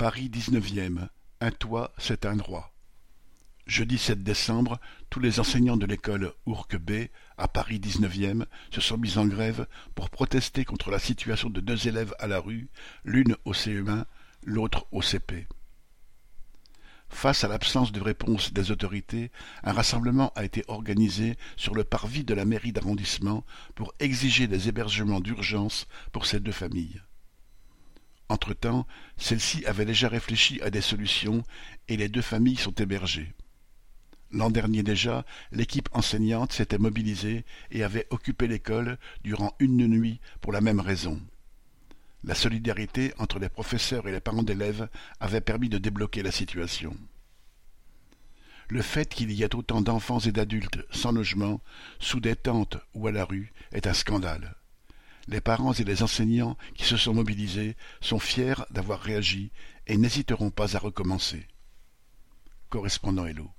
Paris. Un toit, c'est un droit. Jeudi 7 décembre, tous les enseignants de l'école Ourque B, à Paris dix-neuvième, se sont mis en grève pour protester contre la situation de deux élèves à la rue, l'une au CE1, l'autre au CP. Face à l'absence de réponse des autorités, un rassemblement a été organisé sur le parvis de la mairie d'arrondissement pour exiger des hébergements d'urgence pour ces deux familles. Entre-temps, celle-ci avait déjà réfléchi à des solutions et les deux familles sont hébergées. L'an dernier déjà, l'équipe enseignante s'était mobilisée et avait occupé l'école durant une nuit pour la même raison. La solidarité entre les professeurs et les parents d'élèves avait permis de débloquer la situation. Le fait qu'il y ait autant d'enfants et d'adultes sans logement, sous des tentes ou à la rue, est un scandale. Les parents et les enseignants qui se sont mobilisés sont fiers d'avoir réagi et n'hésiteront pas à recommencer. Correspondant Hello.